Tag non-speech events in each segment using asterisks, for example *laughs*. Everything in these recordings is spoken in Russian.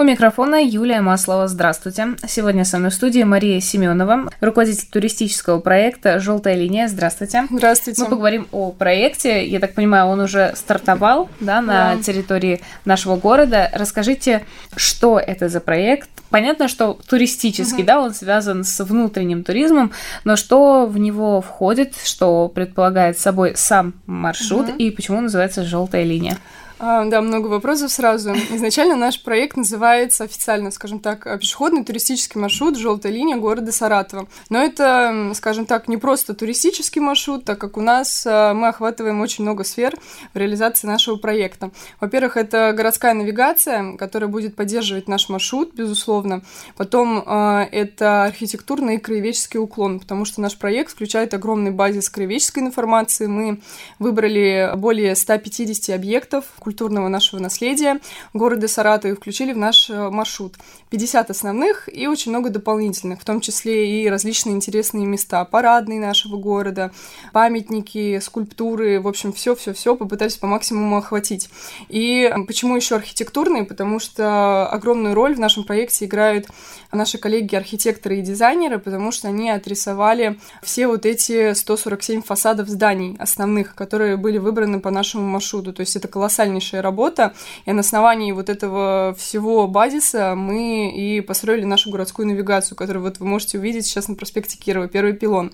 У микрофона Юлия Маслова. Здравствуйте. Сегодня со мной в студии Мария Семенова, руководитель туристического проекта «Желтая линия». Здравствуйте. Здравствуйте. Мы поговорим о проекте. Я так понимаю, он уже стартовал да, на да. территории нашего города. Расскажите, что это за проект? Понятно, что туристический, угу. да, он связан с внутренним туризмом, но что в него входит, что предполагает собой сам маршрут угу. и почему называется «Желтая линия»? А, да, много вопросов сразу. Изначально наш проект называется официально, скажем так, пешеходный туристический маршрут «Желтая линия города Саратова». Но это, скажем так, не просто туристический маршрут, так как у нас а, мы охватываем очень много сфер в реализации нашего проекта. Во-первых, это городская навигация, которая будет поддерживать наш маршрут, безусловно. Потом а, это архитектурный и краеведческий уклон, потому что наш проект включает огромный базис краеведческой информации. Мы выбрали более 150 объектов, культурного нашего наследия города Саратова и включили в наш э, маршрут. 50 основных и очень много дополнительных, в том числе и различные интересные места, парадные нашего города, памятники, скульптуры, в общем, все-все-все попытались по максимуму охватить. И почему еще архитектурные? Потому что огромную роль в нашем проекте играют наши коллеги-архитекторы и дизайнеры, потому что они отрисовали все вот эти 147 фасадов зданий основных, которые были выбраны по нашему маршруту. То есть это колоссальный колоссальнейшая работа, и на основании вот этого всего базиса мы и построили нашу городскую навигацию, которую вот вы можете увидеть сейчас на проспекте Кирова, первый пилон.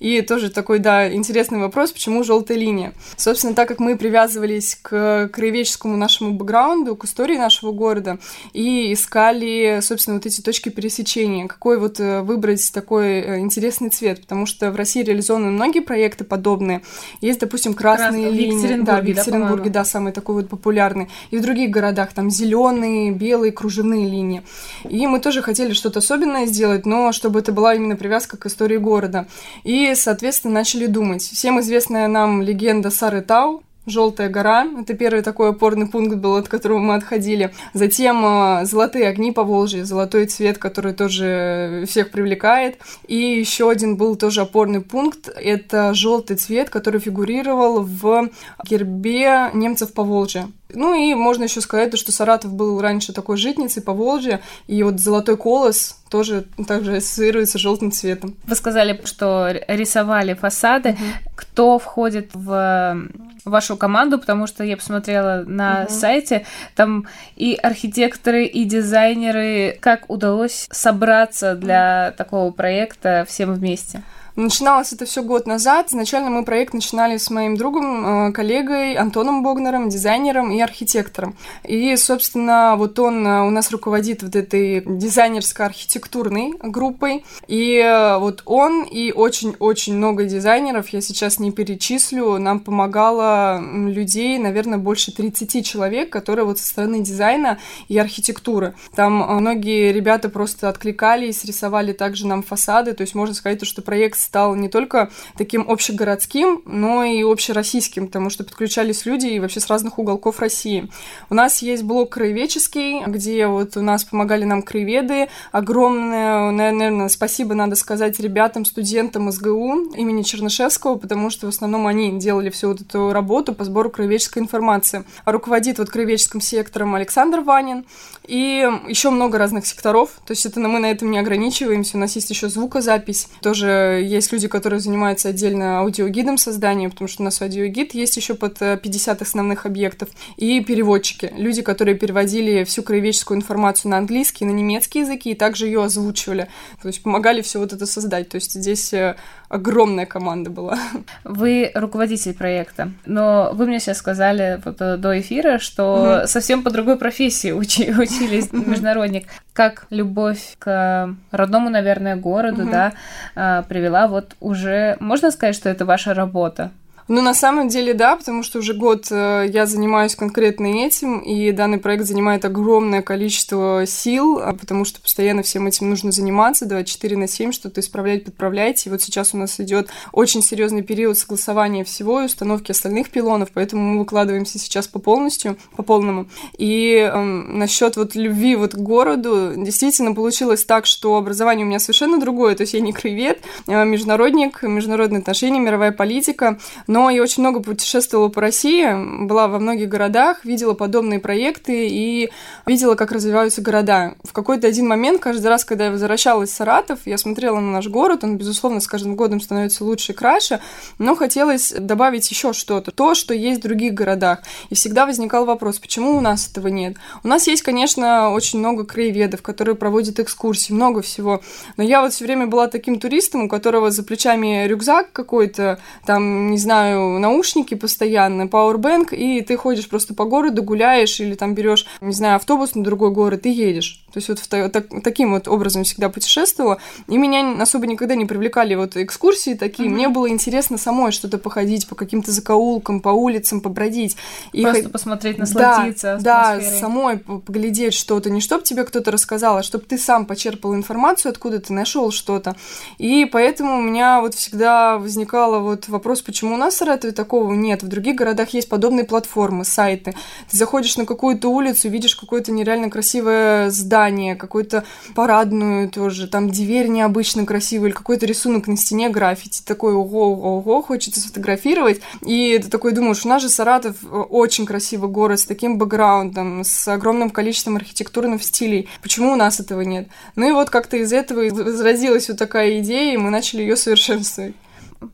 И тоже такой, да, интересный вопрос, почему желтая линия? Собственно, так как мы привязывались к краеведческому нашему бэкграунду, к истории нашего города, и искали, собственно, вот эти точки пересечения, какой вот э, выбрать такой э, интересный цвет, потому что в России реализованы многие проекты подобные. Есть, допустим, красные Крас... линии. Да, в Екатеринбурге, да, да, самый такой вот популярны. И в других городах там зеленые, белые, кружевные линии. И мы тоже хотели что-то особенное сделать, но чтобы это была именно привязка к истории города. И, соответственно, начали думать. Всем известная нам легенда Сары Тау, Желтая гора. Это первый такой опорный пункт был, от которого мы отходили. Затем э, золотые огни по Волжье, золотой цвет, который тоже всех привлекает. И еще один был тоже опорный пункт. Это желтый цвет, который фигурировал в гербе немцев по Волжье. Ну и можно еще сказать, что Саратов был раньше такой житницей по Волжье, и вот золотой колос тоже также ассоциируется желтым цветом. Вы сказали, что рисовали фасады. Угу. Кто входит в вашу команду, потому что я посмотрела на угу. сайте, там и архитекторы, и дизайнеры. Как удалось собраться для такого проекта всем вместе? Начиналось это все год назад. Изначально мы проект начинали с моим другом, э, коллегой Антоном Богнером, дизайнером и архитектором. И, собственно, вот он э, у нас руководит вот этой дизайнерско-архитектурной группой. И э, вот он и очень-очень много дизайнеров, я сейчас не перечислю, нам помогало людей, наверное, больше 30 человек, которые вот со стороны дизайна и архитектуры. Там многие ребята просто откликались, рисовали также нам фасады, то есть можно сказать, что проект стал не только таким общегородским, но и общероссийским, потому что подключались люди и вообще с разных уголков России. У нас есть блок краеведческий, где вот у нас помогали нам краеведы. Огромное, наверное, спасибо надо сказать ребятам, студентам СГУ имени Чернышевского, потому что в основном они делали всю вот эту работу по сбору краеведческой информации. А руководит вот краеведческим сектором Александр Ванин и еще много разных секторов. То есть это мы на этом не ограничиваемся. У нас есть еще звукозапись, тоже есть люди, которые занимаются отдельно аудиогидом создания, потому что у нас аудиогид есть еще под 50 э, основных объектов, и переводчики, люди, которые переводили всю краеведческую информацию на английский, на немецкий языки, и также ее озвучивали, то есть помогали все вот это создать. То есть здесь э, огромная команда была. Вы руководитель проекта, но вы мне сейчас сказали вот э, до эфира, что угу. совсем по другой профессии *laughs* учи, учились международник. Как любовь к родному, наверное, городу, угу. да, а, привела вот уже... Можно сказать, что это ваша работа? Ну, на самом деле, да, потому что уже год э, я занимаюсь конкретно этим, и данный проект занимает огромное количество сил, а потому что постоянно всем этим нужно заниматься, 24 на 7, что-то исправлять, подправлять. И вот сейчас у нас идет очень серьезный период согласования всего и установки остальных пилонов, поэтому мы выкладываемся сейчас по полностью, по полному. И эм, насчет вот любви вот к городу, действительно получилось так, что образование у меня совершенно другое, то есть я не краевед, а международник, международные отношения, мировая политика, но я очень много путешествовала по России, была во многих городах, видела подобные проекты и видела, как развиваются города. В какой-то один момент, каждый раз, когда я возвращалась в Саратов, я смотрела на наш город, он, безусловно, с каждым годом становится лучше и краше, но хотелось добавить еще что-то, то, что есть в других городах. И всегда возникал вопрос, почему у нас этого нет? У нас есть, конечно, очень много краеведов, которые проводят экскурсии, много всего, но я вот все время была таким туристом, у которого за плечами рюкзак какой-то, там, не знаю, знаю, наушники постоянно, Powerbank, и ты ходишь просто по городу, гуляешь, или там берешь, не знаю, автобус на другой город и едешь. То есть вот в, так, таким вот образом всегда путешествовала. И меня особо никогда не привлекали вот экскурсии такие. Mm-hmm. Мне было интересно самой что-то походить по каким-то закоулкам, по улицам, побродить. И Просто х... посмотреть, насладиться Да, да самой поглядеть что-то. Не чтобы тебе кто-то рассказал, а чтобы ты сам почерпал информацию, откуда ты нашел что-то. И поэтому у меня вот всегда возникало вот вопрос, почему у нас Саратове такого нет. В других городах есть подобные платформы, сайты. Ты заходишь на какую-то улицу, видишь какое-то нереально красивое здание, какую-то парадную тоже, там дверь необычно красивая, или какой-то рисунок на стене граффити, такой ого-ого, хочется сфотографировать, и ты такой думаешь, у нас же Саратов э, очень красивый город, с таким бэкграундом, с огромным количеством архитектурных стилей, почему у нас этого нет? Ну и вот как-то из этого возродилась вот такая идея, и мы начали ее совершенствовать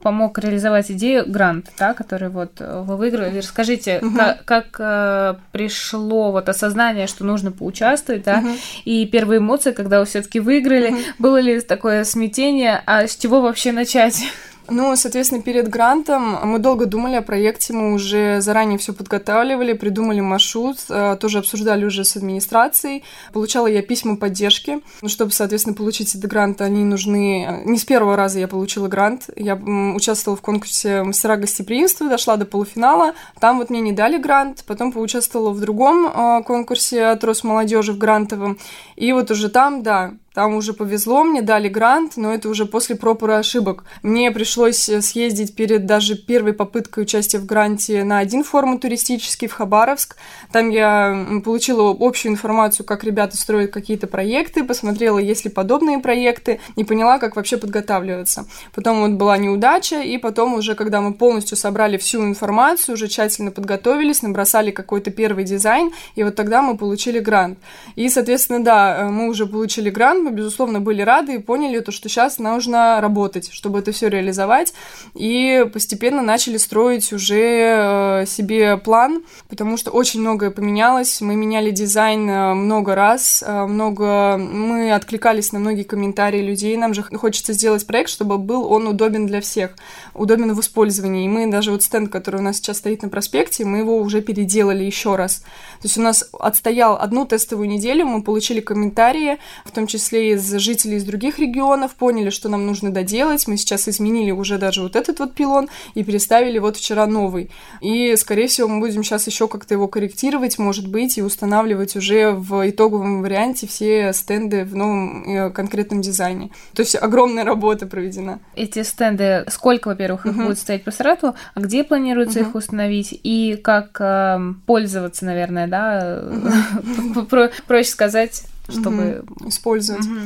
помог реализовать идею грант, да, который вот э, вы выиграли. Расскажите, угу. как, как э, пришло вот осознание, что нужно поучаствовать, да, угу. и первые эмоции, когда вы все-таки выиграли, угу. было ли такое смятение, а с чего вообще начать? Ну, соответственно, перед грантом мы долго думали о проекте, мы уже заранее все подготавливали, придумали маршрут, э, тоже обсуждали уже с администрацией. Получала я письма поддержки. Ну, чтобы, соответственно, получить этот грант, они нужны... Э, не с первого раза я получила грант. Я участвовала в конкурсе «Мастера гостеприимства», дошла до полуфинала. Там вот мне не дали грант. Потом поучаствовала в другом э, конкурсе от Росмолодежи в грантовом. И вот уже там, да, там уже повезло, мне дали грант, но это уже после проб и ошибок. Мне пришлось э, съездить перед даже первой попыткой участия в гранте на один форум туристический в Хабаровск. Там я получила общую информацию, как ребята строят какие-то проекты, посмотрела, есть ли подобные проекты, и поняла, как вообще подготавливаться. Потом вот была неудача, и потом уже, когда мы полностью собрали всю информацию, уже тщательно подготовились, набросали какой-то первый дизайн, и вот тогда мы получили грант. И, соответственно, да, э, мы уже получили грант, мы, безусловно, были рады и поняли то, что сейчас нужно работать, чтобы это все реализовать, и постепенно начали строить уже э, себе план, потому что очень многое поменялось, мы меняли дизайн э, много раз, э, много, мы откликались на многие комментарии людей, нам же хочется сделать проект, чтобы был он удобен для всех, удобен в использовании, и мы даже вот стенд, который у нас сейчас стоит на проспекте, мы его уже переделали еще раз, то есть у нас отстоял одну тестовую неделю, мы получили комментарии, в том числе числе из жителей из других регионов, поняли, что нам нужно доделать. Мы сейчас изменили уже даже вот этот вот пилон и переставили вот вчера новый. И, скорее всего, мы будем сейчас еще как-то его корректировать, может быть, и устанавливать уже в итоговом варианте все стенды в новом э, конкретном дизайне. То есть огромная работа проведена. Эти стенды, сколько, во-первых, их uh-huh. будет стоять по Саратову, а где планируется uh-huh. их установить, и как э, пользоваться, наверное, да, uh-huh. *laughs* проще сказать, чтобы... Угу. Использовать. Угу.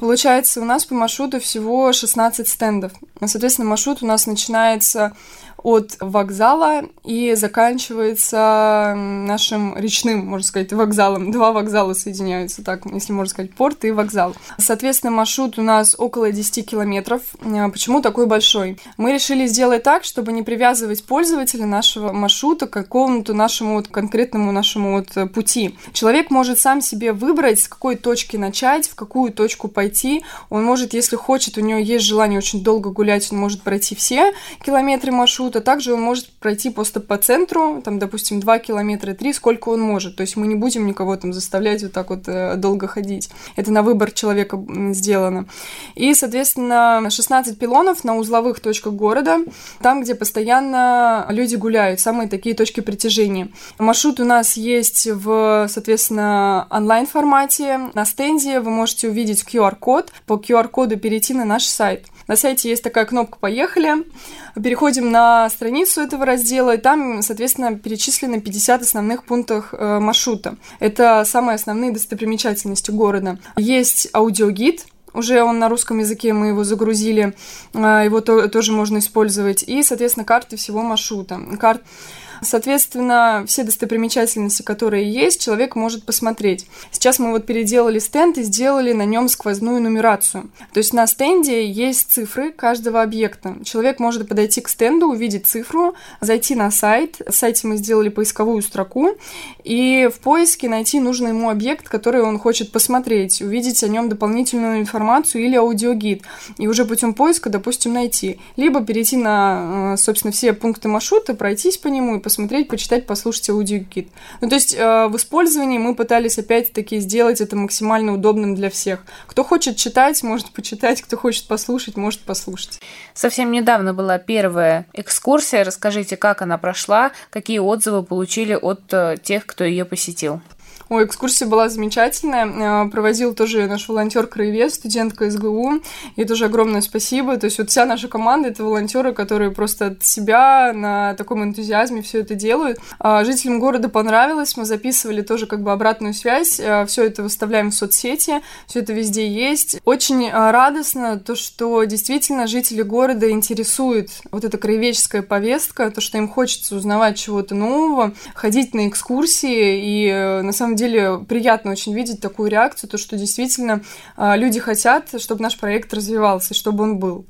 Получается, у нас по маршруту всего 16 стендов. Соответственно, маршрут у нас начинается от вокзала и заканчивается нашим речным, можно сказать, вокзалом. Два вокзала соединяются, так, если можно сказать, порт и вокзал. Соответственно, маршрут у нас около 10 километров. А, почему такой большой? Мы решили сделать так, чтобы не привязывать пользователя нашего маршрута к какому-то нашему вот конкретному нашему вот пути. Человек может сам себе выбрать, с какой точки начать, в какую точку пойти. Он может, если хочет, у него есть желание очень долго гулять, он может пройти все километры маршрута, также он может пройти просто по центру, там, допустим, 2 километра, 3, сколько он может. То есть мы не будем никого там заставлять вот так вот э, долго ходить. Это на выбор человека сделано. И, соответственно, 16 пилонов на узловых точках города, там, где постоянно люди гуляют, самые такие точки притяжения. Маршрут у нас есть в, соответственно, онлайн-формате. На стенде вы можете увидеть QR-код, по QR-коду перейти на наш сайт. На сайте есть такая кнопка «Поехали». Переходим на страницу этого раздела, и там, соответственно, перечислены 50 основных пунктов э, маршрута. Это самые основные достопримечательности города. Есть аудиогид, уже он на русском языке, мы его загрузили, э, его то, тоже можно использовать, и, соответственно, карты всего маршрута. Карт Соответственно, все достопримечательности, которые есть, человек может посмотреть. Сейчас мы вот переделали стенд и сделали на нем сквозную нумерацию. То есть на стенде есть цифры каждого объекта. Человек может подойти к стенду, увидеть цифру, зайти на сайт. В сайте мы сделали поисковую строку и в поиске найти нужный ему объект, который он хочет посмотреть, увидеть о нем дополнительную информацию или аудиогид. И уже путем поиска, допустим, найти. Либо перейти на, э, собственно, все пункты маршрута, пройтись по нему и посмотреть, почитать, послушать аудиогид. Ну, то есть э, в использовании мы пытались опять-таки сделать это максимально удобным для всех. Кто хочет читать, может почитать, кто хочет послушать, может послушать. Совсем недавно была первая экскурсия. Расскажите, как она прошла, какие отзывы получили от э, тех, кто ее посетил. Ой, экскурсия была замечательная. Э, проводил тоже наш волонтер Краевед, студентка СГУ. И тоже огромное спасибо. То есть вот вся наша команда — это волонтеры, которые просто от себя на таком энтузиазме все это делают. А жителям города понравилось. Мы записывали тоже как бы обратную связь. Э, все это выставляем в соцсети. Все это везде есть. Очень э, радостно то, что действительно жители города интересует вот эта краеведческая повестка, то, что им хочется узнавать чего-то нового, ходить на экскурсии. И на самом деле приятно очень видеть такую реакцию, то, что действительно а, люди хотят, чтобы наш проект развивался, чтобы он был.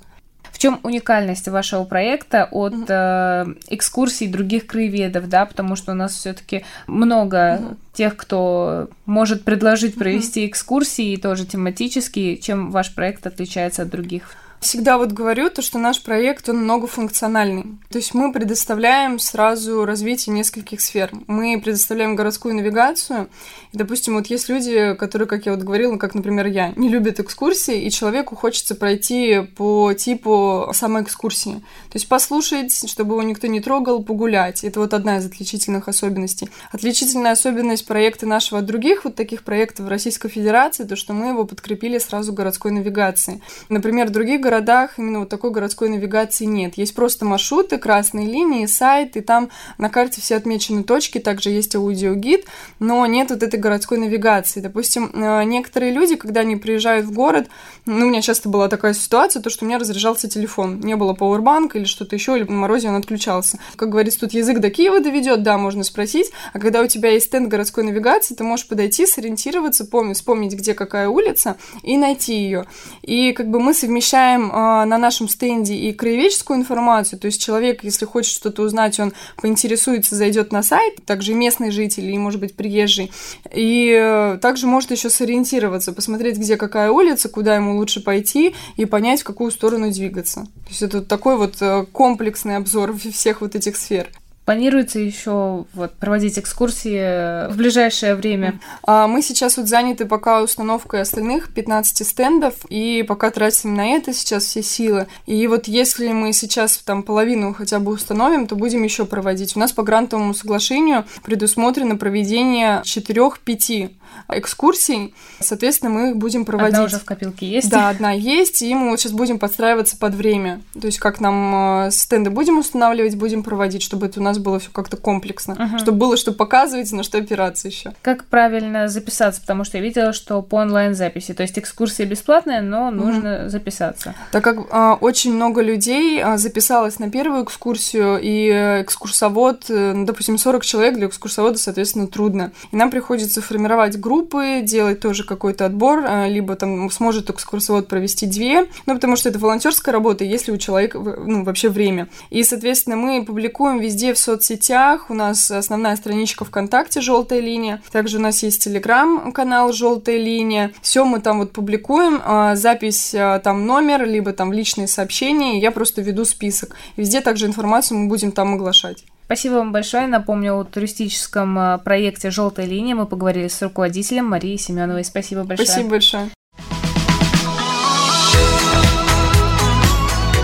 В чем уникальность вашего проекта от mm-hmm. э, экскурсий других краеведов, да, потому что у нас все-таки много mm-hmm. тех, кто может предложить провести mm-hmm. экскурсии, тоже тематические, чем ваш проект отличается от других? Всегда вот говорю то, что наш проект, он многофункциональный. То есть мы предоставляем сразу развитие нескольких сфер. Мы предоставляем городскую навигацию. И, допустим, вот есть люди, которые, как я вот говорила, как, например, я, не любят экскурсии, и человеку хочется пройти по типу самой экскурсии. То есть послушать, чтобы его никто не трогал, погулять. Это вот одна из отличительных особенностей. Отличительная особенность проекта нашего от других вот таких проектов в Российской Федерации, то, что мы его подкрепили сразу городской навигацией. Например, в других городах именно вот такой городской навигации нет. Есть просто маршруты, красные линии, сайт, и там на карте все отмечены точки, также есть аудиогид, но нет вот этой городской навигации. Допустим, э, некоторые люди, когда они приезжают в город, ну, у меня часто была такая ситуация, то, что у меня разряжался телефон. Не было пауэрбанка или что-то еще, или на морозе он отключался. Как говорится, тут язык до Киева доведет, да, можно спросить, а когда у тебя есть стенд городской навигации, ты можешь подойти, сориентироваться, помнить, вспомнить, где какая улица, и найти ее. И как бы мы совмещаем размещаем э, на нашем стенде и краеведческую информацию, то есть человек, если хочет что-то узнать, он поинтересуется, зайдет на сайт, также местный житель и, может быть, приезжий, и э, также может еще сориентироваться, посмотреть, где какая улица, куда ему лучше пойти и понять, в какую сторону двигаться. То есть это такой вот э, комплексный обзор *laughs* всех вот этих сфер. Планируется еще вот, проводить экскурсии в ближайшее время? А, мы сейчас вот заняты пока установкой остальных 15 стендов, и пока тратим на это сейчас все силы. И вот если мы сейчас там половину хотя бы установим, то будем еще проводить. У нас по грантовому соглашению предусмотрено проведение 4-5 экскурсий. Соответственно, мы их будем проводить. Одна уже в копилке есть? Да, одна есть, и мы вот сейчас будем подстраиваться под время. То есть как нам э, стенды будем устанавливать, будем проводить, чтобы это у нас было все как-то комплексно, uh-huh. чтобы было что показывать, на что опираться еще. Как правильно записаться? Потому что я видела, что по онлайн-записи, то есть экскурсия бесплатная, но нужно uh-huh. записаться. Так как а, очень много людей а, записалось на первую экскурсию, и экскурсовод, ну, допустим, 40 человек для экскурсовода, соответственно, трудно. И нам приходится формировать группы, делать тоже какой-то отбор, а, либо там сможет экскурсовод провести две, ну, потому что это волонтерская работа, если у человека ну, вообще время. И, соответственно, мы публикуем везде в соцсетях. У нас основная страничка ВКонтакте «Желтая линия». Также у нас есть телеграм-канал «Желтая линия». Все мы там вот публикуем. А, запись а, там номер, либо там личные сообщения. Я просто веду список. Везде также информацию мы будем там оглашать. Спасибо вам большое. Напомню, о туристическом а, проекте «Желтая линия» мы поговорили с руководителем Марией Семеновой. Спасибо большое. Спасибо большое.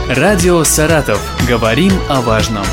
Радио «Саратов». Говорим о важном.